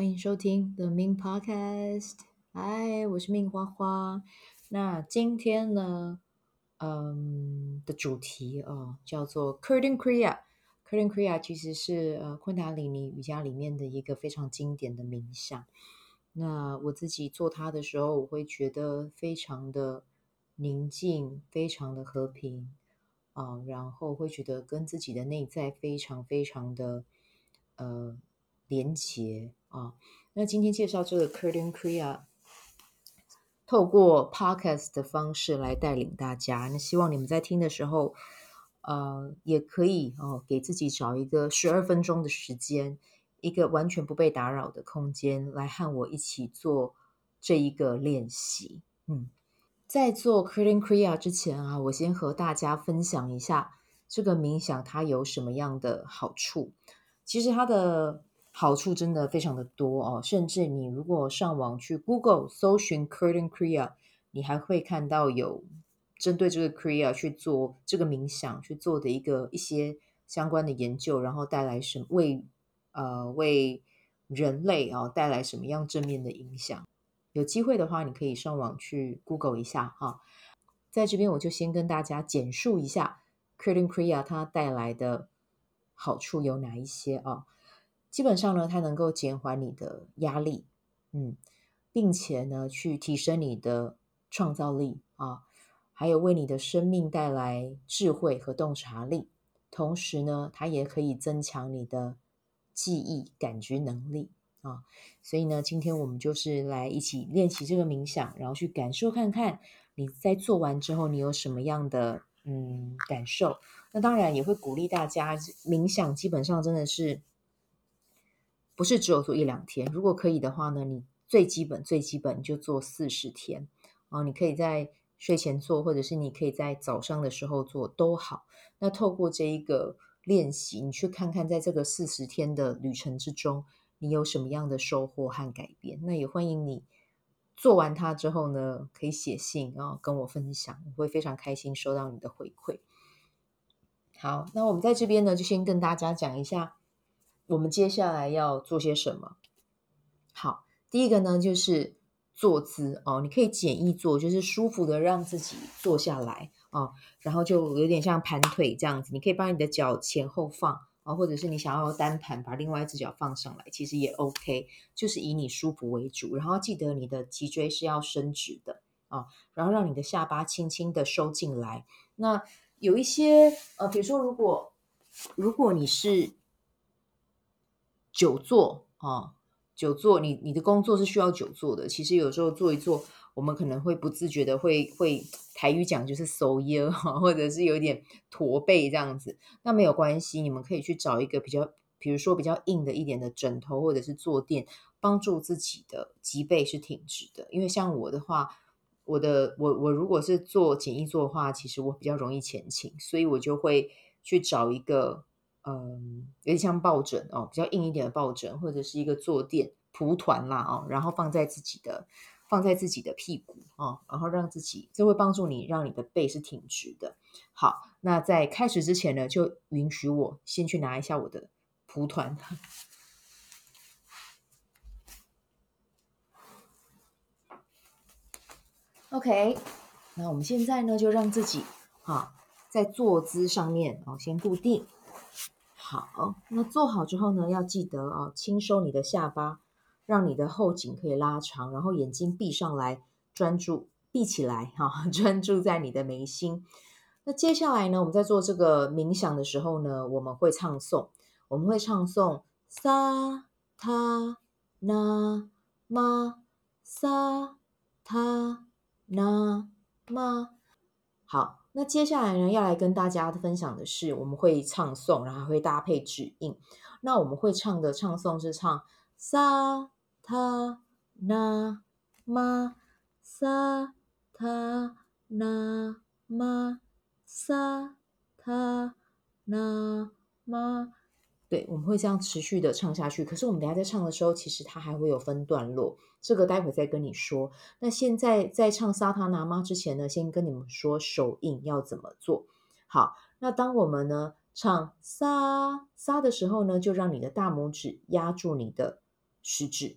欢迎收听 The Min Podcast。嗨，我是命花花。那今天呢，嗯的主题哦，叫做 Curtain Kriya。Curtain Kriya 其实是呃昆达里尼瑜伽里面的一个非常经典的冥想。那我自己做它的时候，我会觉得非常的宁静，非常的和平啊、然后会觉得跟自己的内在非常非常的呃连接。啊，那今天介绍这个 Curtain Kriya，透过 Podcast 的方式来带领大家。那希望你们在听的时候，呃，也可以哦，给自己找一个十二分钟的时间，一个完全不被打扰的空间，来和我一起做这一个练习。嗯，在做 Curtain Kriya 之前啊，我先和大家分享一下这个冥想它有什么样的好处。其实它的好处真的非常的多哦，甚至你如果上网去 Google 搜寻 Curtain Kriya，你还会看到有针对这个 Kriya 去做这个冥想去做的一个一些相关的研究，然后带来什么为呃为人类啊、哦、带来什么样正面的影响。有机会的话，你可以上网去 Google 一下哈、在这边我就先跟大家简述一下 Curtain Kriya 它带来的好处有哪一些啊。哦基本上呢，它能够减缓你的压力，嗯，并且呢，去提升你的创造力啊，还有为你的生命带来智慧和洞察力。同时呢，它也可以增强你的记忆、感觉能力啊。所以呢，今天我们就是来一起练习这个冥想，然后去感受看看你在做完之后，你有什么样的嗯感受。那当然也会鼓励大家冥想，基本上真的是。不是只有做一两天，如果可以的话呢，你最基本最基本就做四十天啊。你可以在睡前做，或者是你可以在早上的时候做都好。那透过这一个练习，你去看看，在这个四十天的旅程之中，你有什么样的收获和改变？那也欢迎你做完它之后呢，可以写信啊跟我分享，我会非常开心收到你的回馈。好，那我们在这边呢，就先跟大家讲一下。我们接下来要做些什么？好，第一个呢就是坐姿哦，你可以简易坐，就是舒服的让自己坐下来、哦，然后就有点像盘腿这样子。你可以把你的脚前后放啊、或者是你想要单盘，把另外一只脚放上来，其实也 OK，就是以你舒服为主。然后记得你的脊椎是要伸直的啊、哦，然后让你的下巴轻轻的收进来。那有一些呃，比如说如果如果你是久坐啊，久坐，你你的工作是需要久坐的。其实有时候坐一坐，我们可能会不自觉的会会台语讲就是收腰哈，或者是有点驼背这样子。那没有关系，你们可以去找一个比较，比如说比较硬的一点的枕头或者是坐垫，帮助自己的脊背是挺直的。因为像我的话，我的我我如果是做简易坐的话，其实我比较容易前倾，所以我就会去找一个。嗯，有点像抱枕哦，比较硬一点的抱枕，或者是一个坐垫蒲团啦哦，然后放在自己的放在自己的屁股哦，然后让自己这会帮助你让你的背是挺直的。好，那在开始之前呢，就允许我先去拿一下我的蒲团。OK，那我们现在呢，就让自己哈在坐姿上面哦，先固定。好，那做好之后呢，要记得哦，轻收你的下巴，让你的后颈可以拉长，然后眼睛闭上来，专注闭起来哈，专注在你的眉心。那接下来呢，我们在做这个冥想的时候呢，我们会唱诵，我们会唱诵萨他那玛，萨他那玛。好。那接下来呢，要来跟大家分享的是，我们会唱诵，然后还会搭配指印。那我们会唱的唱诵是唱萨他那玛，萨他那玛，萨他那玛。对，我们会这样持续的唱下去。可是我们等下在唱的时候，其实它还会有分段落，这个待会再跟你说。那现在在唱萨他那玛之前呢，先跟你们说手印要怎么做。好，那当我们呢唱沙沙的时候呢，就让你的大拇指压住你的食指。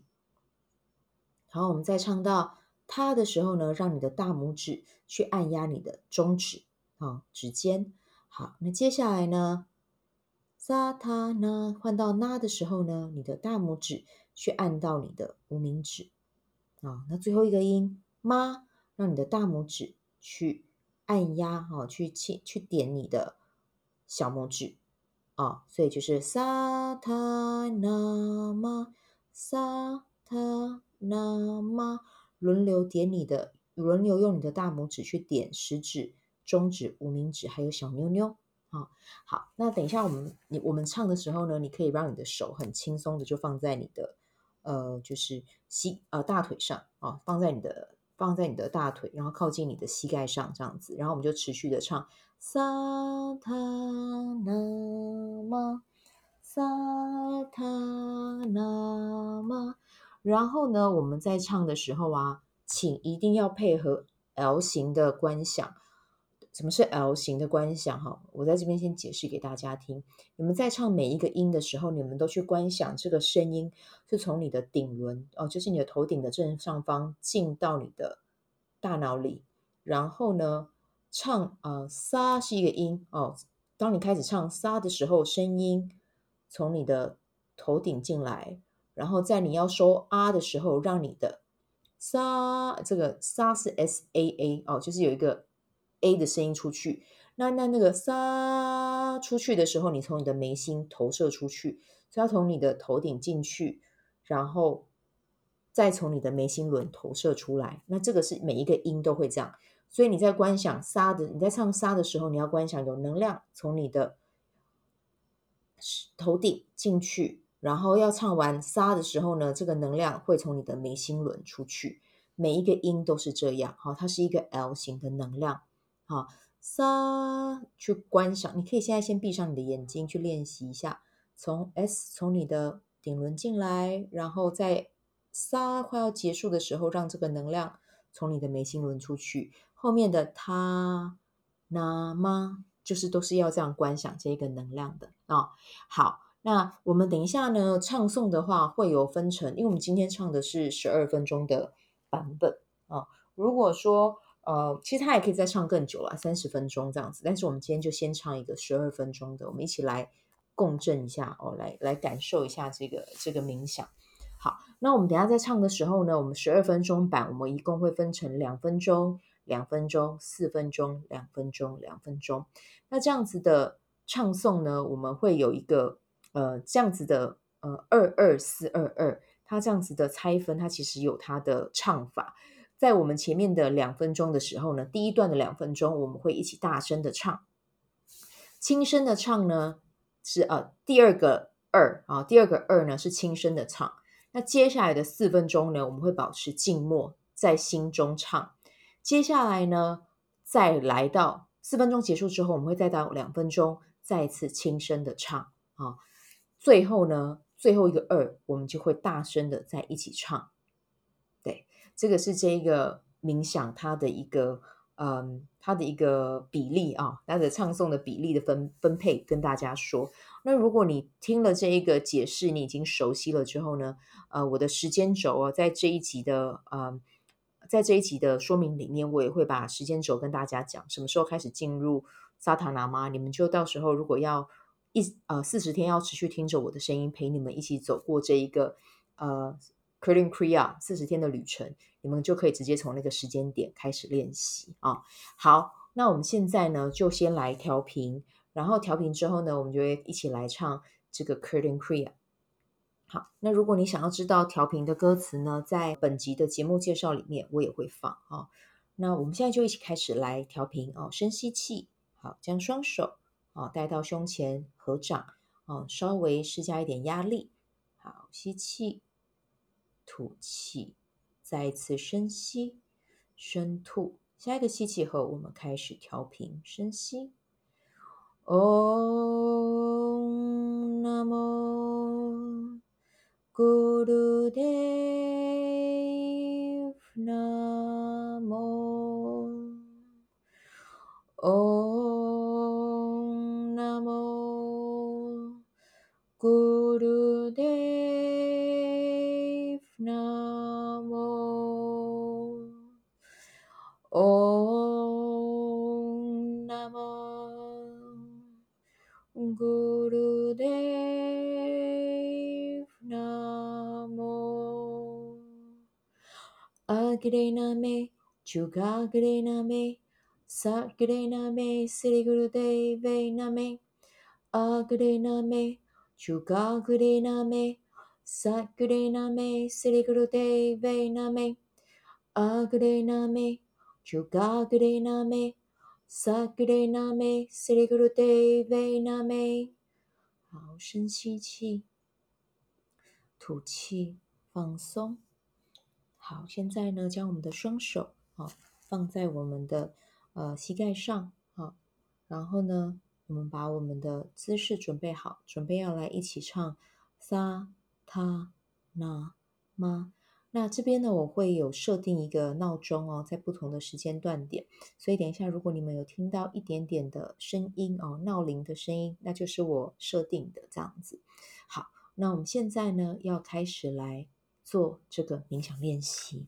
好，我们再唱到他的时候呢，让你的大拇指去按压你的中指，啊，指尖。好，那接下来呢，萨他那换到那的时候呢，你的大拇指去按到你的无名指，啊，那最后一个音妈，让你的大拇指去按压，哈，去去去点你的小拇指，啊，所以就是萨他那妈，萨他那妈，轮流点你的，轮流用你的大拇指去点食指。中指、无名指还有小妞妞，啊，好，那等一下我们你我们唱的时候呢，你可以让你的手很轻松的就放在你的呃，就是膝呃大腿上啊，放在你的放在你的大腿，然后靠近你的膝盖上这样子，然后我们就持续的唱萨他那玛萨他那玛，然后呢，我们在唱的时候啊，请一定要配合 L 型的观想。什么是 L 型的观想？哈，我在这边先解释给大家听。你们在唱每一个音的时候，你们都去观想这个声音是从你的顶轮哦，就是你的头顶的正上方进到你的大脑里。然后呢，唱呃，沙是一个音哦。当你开始唱沙的时候，声音从你的头顶进来，然后在你要说啊的时候，让你的沙这个沙是 S A A 哦，就是有一个。A 的声音出去，那那那个撒出去的时候，你从你的眉心投射出去，所要从你的头顶进去，然后再从你的眉心轮投射出来。那这个是每一个音都会这样，所以你在观想撒的，你在唱撒的时候，你要观想有能量从你的头顶进去，然后要唱完撒的时候呢，这个能量会从你的眉心轮出去。每一个音都是这样，好，它是一个 L 型的能量。好，沙去观想，你可以现在先闭上你的眼睛去练习一下。从 S 从你的顶轮进来，然后在沙快要结束的时候，让这个能量从你的眉心轮出去。后面的他、那、吗，就是都是要这样观想这个能量的啊、好，那我们等一下呢，唱诵的话会有分成，因为我们今天唱的是十二分钟的版本啊、如果说呃，其实他也可以再唱更久了，三十分钟这样子。但是我们今天就先唱一个十二分钟的，我们一起来共振一下哦，来来感受一下这个这个冥想。好，那我们等下在唱的时候呢，我们十二分钟版，我们一共会分成两分钟、两分钟、四分钟、两分钟、两分钟。那这样子的唱诵呢，我们会有一个呃这样子的呃二二四二二，它这样子的拆分，它其实有它的唱法。在我们前面的两分钟的时候呢，第一段的两分钟我们会一起大声的唱，轻声的唱呢是呃第二个二啊，第二个二呢是轻声的唱。那接下来的四分钟呢，我们会保持静默，在心中唱。接下来呢，再来到四分钟结束之后，我们会再到两分钟，再次轻声的唱啊。最后呢，最后一个二，我们就会大声的在一起唱。这个是这一个冥想它的一个嗯，它的一个比例啊，它的唱诵的比例的分分配，跟大家说。那如果你听了这一个解释，你已经熟悉了之后呢，呃，我的时间轴啊，在这一集的嗯，在这一集的说明里面，我也会把时间轴跟大家讲，什么时候开始进入萨塔那玛，你们就到时候如果要一呃四十天要持续听着我的声音，陪你们一起走过这一个呃。Kirtan Kriya 四十天的旅程，你们就可以直接从那个时间点开始练习啊。好，那我们现在呢，就先来调频，然后调频之后呢，我们就会一起来唱这个 Kirtan Kriya。好，那如果你想要知道调频的歌词呢，在本集的节目介绍里面我也会放啊。那我们现在就一起开始来调频哦。深吸气，好，将双手啊带到胸前合掌啊，稍微施加一点压力。好，吸气。吐气，再一次深吸，深吐。下一个吸气后，我们开始调频。深吸，Om Namo Gurudev Namo Om あげれなめ、ちゅがげれなめ、さげれなめ、すりぐるでいべなめ、あげれなめ、ちゅがげれなめ、さげれなめ、すりぐるでいべなめ、あげれなめ、ちゅがげれなめ、さげれなめ、すりぐるでいべなめ。好，深吸气，吐气，放松。 好，现在呢，将我们的双手啊放在我们的呃膝盖上啊，然后呢，我们把我们的姿势准备好，准备要来一起唱撒他那吗。那这边呢，我会有设定一个闹钟哦，在不同的时间段点，所以等一下，如果你们有听到一点点的声音哦，闹铃的声音，那就是我设定的这样子。好，那我们现在呢，要开始来。做这个冥想练习，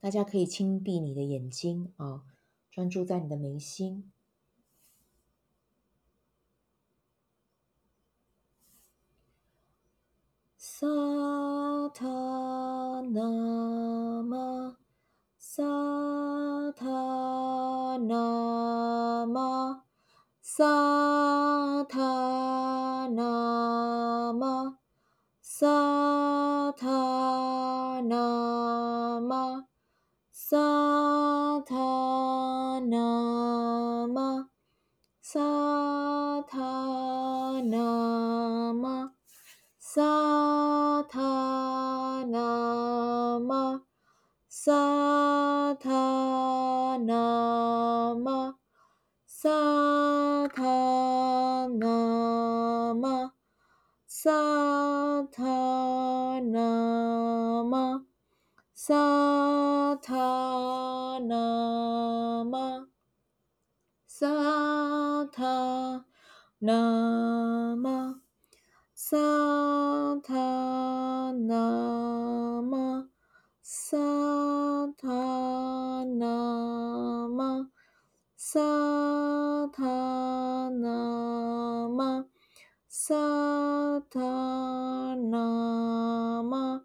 大家可以轻闭你的眼睛啊，专注在你的眉心。撒他那玛，撒他那玛，撒他那玛，撒他那玛，撒他那玛，撒撒他那玛，撒他那玛，撒他那玛，撒他那玛，撒他那玛，撒他那玛。撒他那玛，撒他那玛，撒他那玛，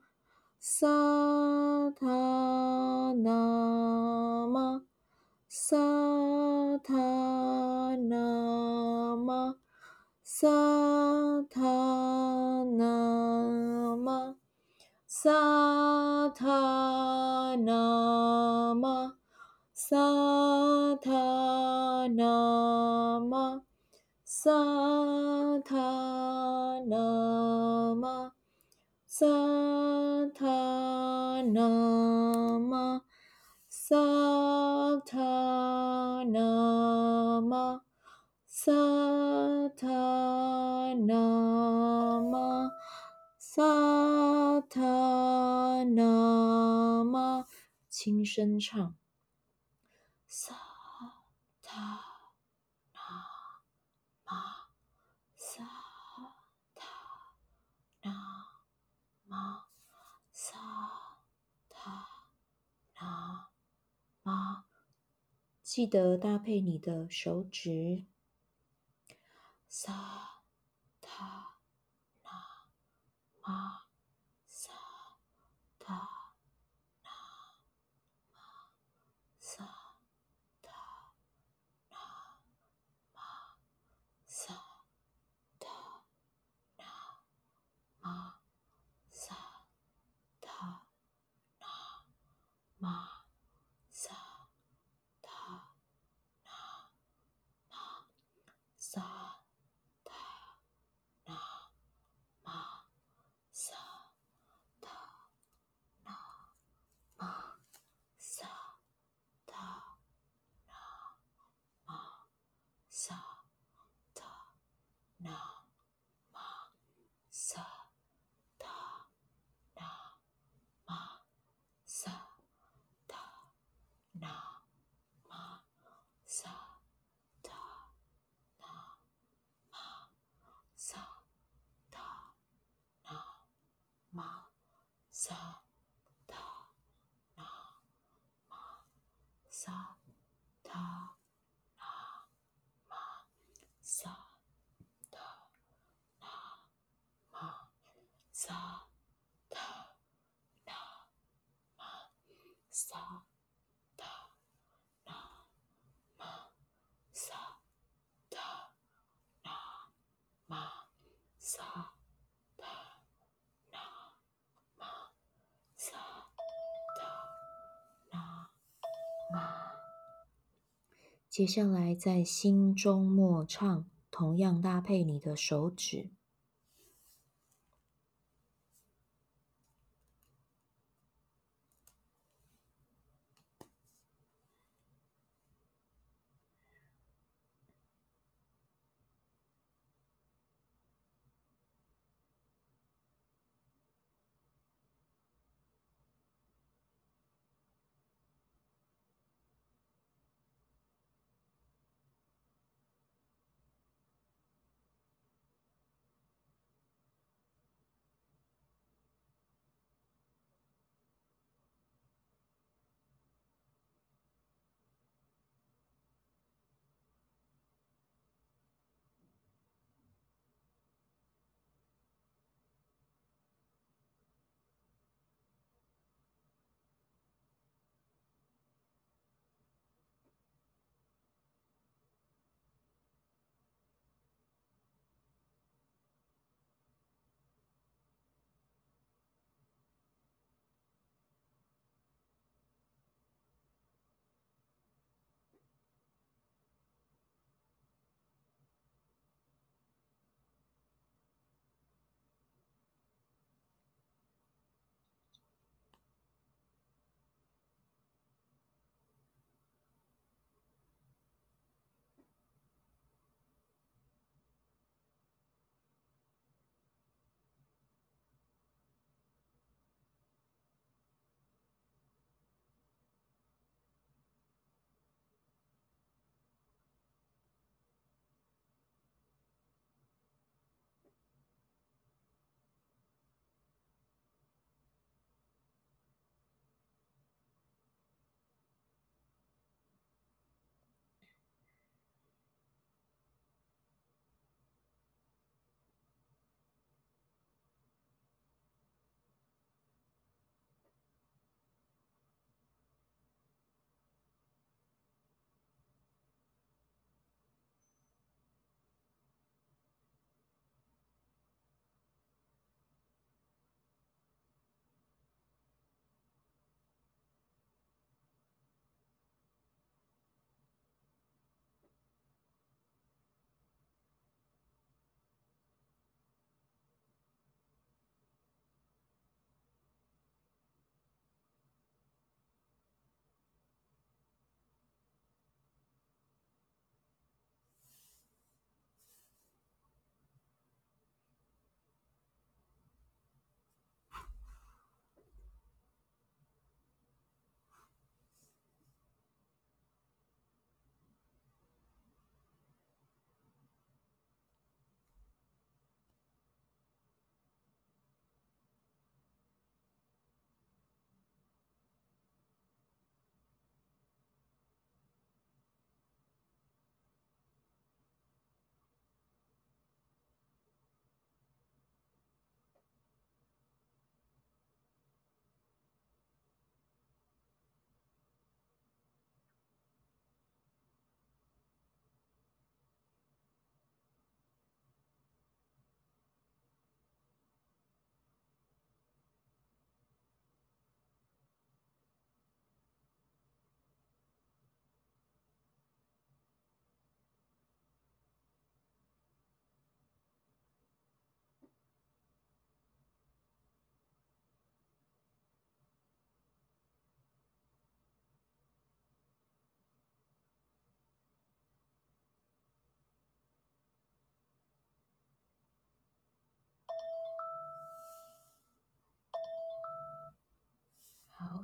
撒他那玛，撒他那玛，撒他撒他那玛，撒他那玛，撒他那玛，撒他那玛，撒他那玛，撒他那玛。撒他那玛，轻声唱。撒他那玛，撒他那玛，撒他那玛。记得搭配你的手指。撒。接下来在心中默唱，同样搭配你的手指。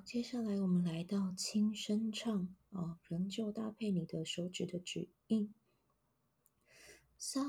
接下来，我们来到轻声唱哦，仍旧搭配你的手指的指印。sa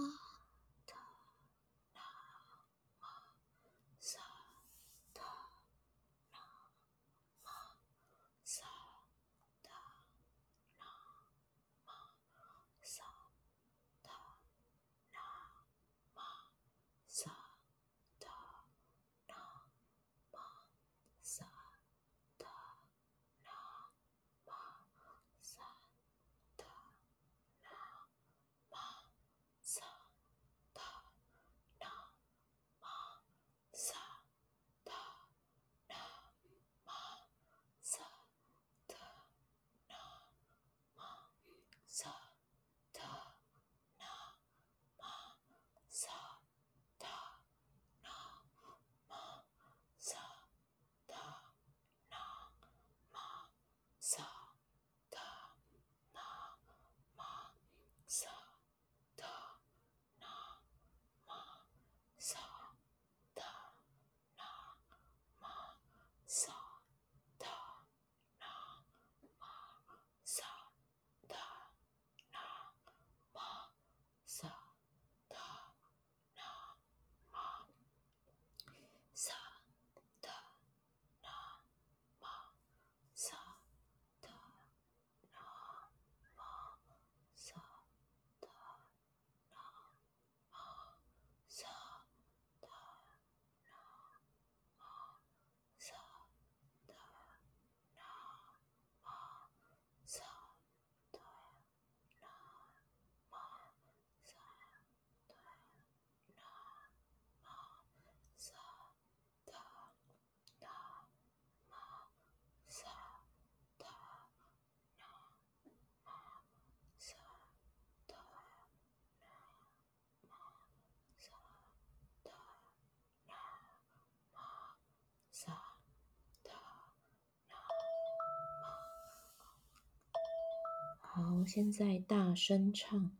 好，现在大声唱。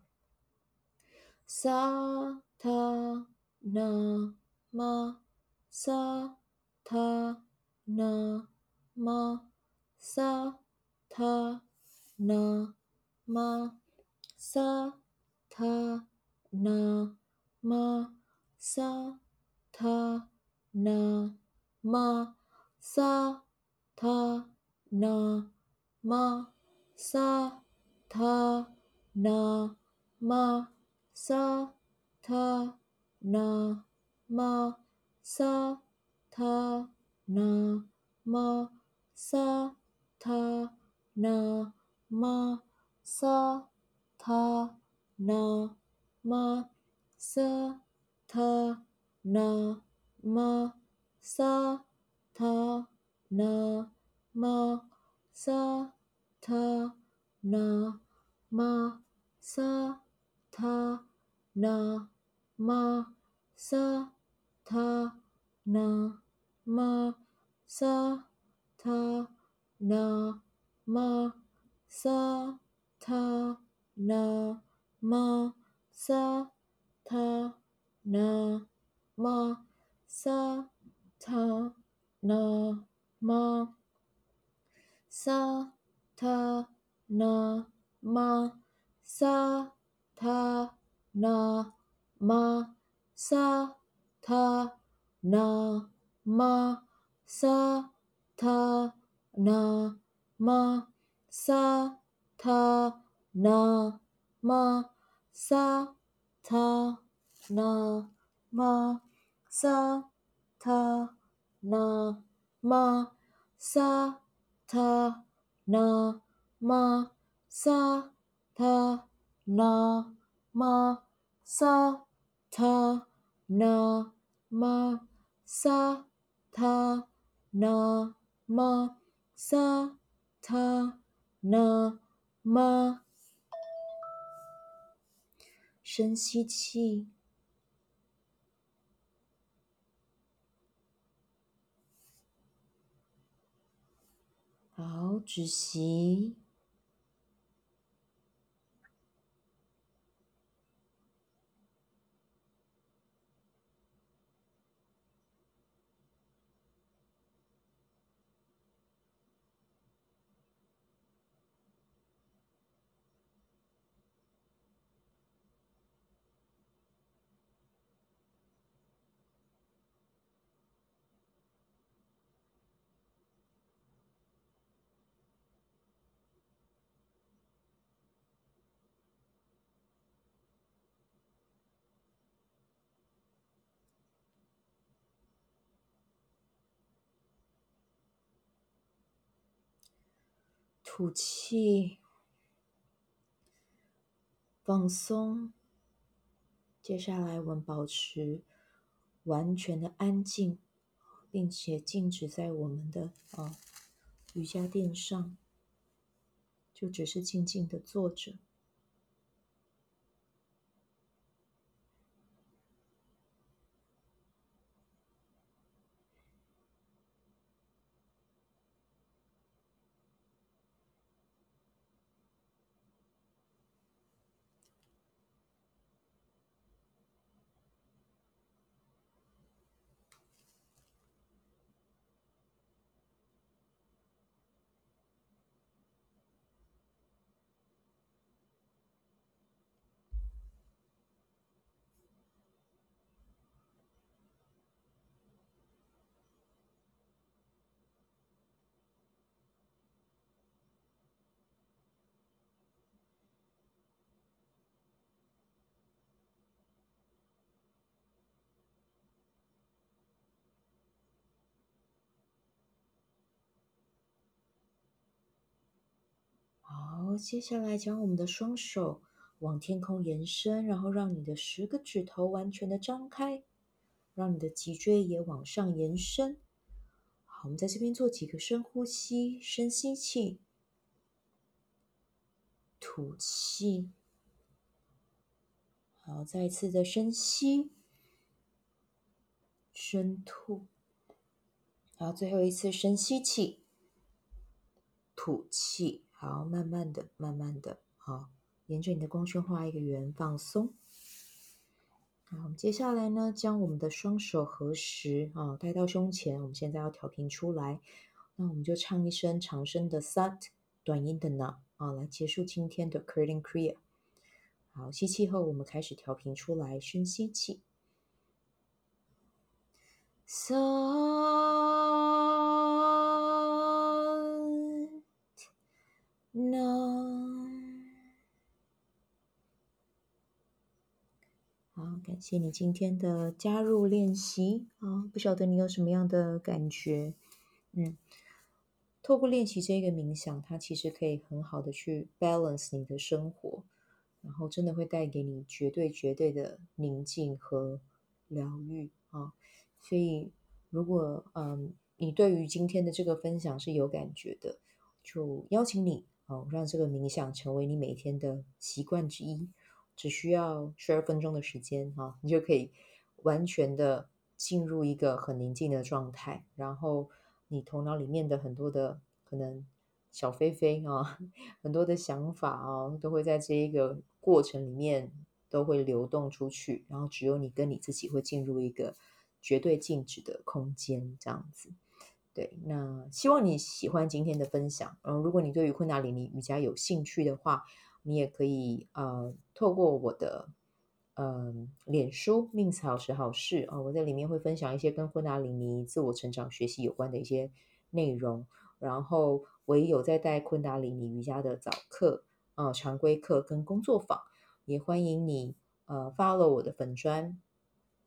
萨他那玛，萨他那玛，萨他那玛，萨他那玛，萨他那玛，萨他那玛，萨他那玛。萨他那玛，萨他那玛，萨他那玛，萨他那玛，萨他那玛，萨他那玛，萨他那玛，萨他。那玛，萨他那玛，萨他那玛，萨他那玛，萨他那玛，萨他那玛，萨他那玛，萨他。那玛，萨他那玛，萨他那玛，萨他那玛，萨他那玛，萨他那玛，萨他那玛，萨他那。玛，萨他那玛，萨他那玛，萨他那玛。深吸气，好，止息。吐气，放松。接下来，我们保持完全的安静，并且静止在我们的啊瑜伽垫上，就只是静静的坐着。接下来，将我们的双手往天空延伸，然后让你的十个指头完全的张开，让你的脊椎也往上延伸。好，我们在这边做几个深呼吸，深吸气，吐气。好，再一次的深吸，深吐。好，最后一次深吸气，吐气。好，慢慢的，慢慢的，好，沿着你的光圈画一个圆，放松。好，我们接下来呢，将我们的双手合十啊，带到胸前。我们现在要调频出来，那我们就唱一声长声的 Sat，短音的 Na 啊，来结束今天的 Kirtan Kriya。好，吸气后，我们开始调频出来，深吸气 So. no。好，感谢你今天的加入练习啊！不晓得你有什么样的感觉？嗯，透过练习这个冥想，它其实可以很好的去 balance 你的生活，然后真的会带给你绝对绝对的宁静和疗愈啊！所以，如果嗯你对于今天的这个分享是有感觉的，就邀请你哦，让这个冥想成为你每天的习惯之一。只需要十二分钟的时间哈，你就可以完全的进入一个很宁静的状态，然后你头脑里面的很多的可能小飞飞啊，很多的想法啊，都会在这一个过程里面都会流动出去，然后只有你跟你自己会进入一个绝对静止的空间，这样子。对，那希望你喜欢今天的分享。嗯，如果你对于昆达里尼瑜伽有兴趣的话，你也可以呃，透过我的呃脸书 Min's 好时好事啊，我在里面会分享一些跟昆达里尼自我成长学习有关的一些内容。然后我也有在带昆达里尼瑜伽的早课啊、常规课跟工作坊，也欢迎你呃 follow 我的粉砖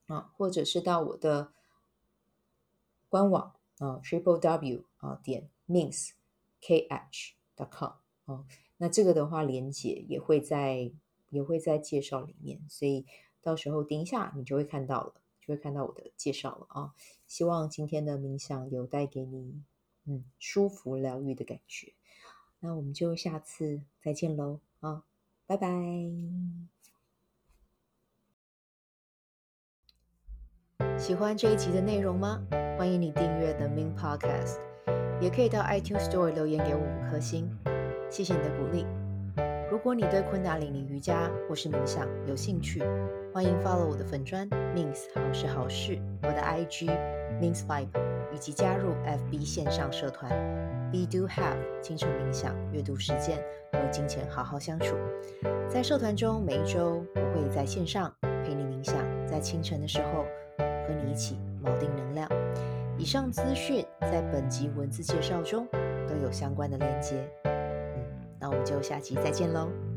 啊，或者是到我的官网啊 triple w 啊点 Min's kh dot com 啊。那这个的话，连接也会在也会在介绍里面，所以到时候点一下，你就会看到了，就会看到我的介绍了啊。希望今天的冥想有带给你嗯舒服疗愈的感觉。那我们就下次再见喽啊，拜拜！喜欢这一集的内容吗？欢迎你订阅 The Min Podcast，也可以到 iTunes Store 留言给我五颗星。谢谢你的鼓励。如果你对昆达里尼瑜伽或是冥想有兴趣，欢迎 follow 我的粉专 Min's 好时好事，我的 IG Min's Vibe，以及加入 FB 线上社团 Be Do Have 清晨冥想、阅读实践和金钱好好相处。在社团中，每一周我会在线上陪你冥想，在清晨的时候和你一起锚定能量。以上资讯在本集文字介绍中都有相关的链接。嗯那我们就下期再见喽。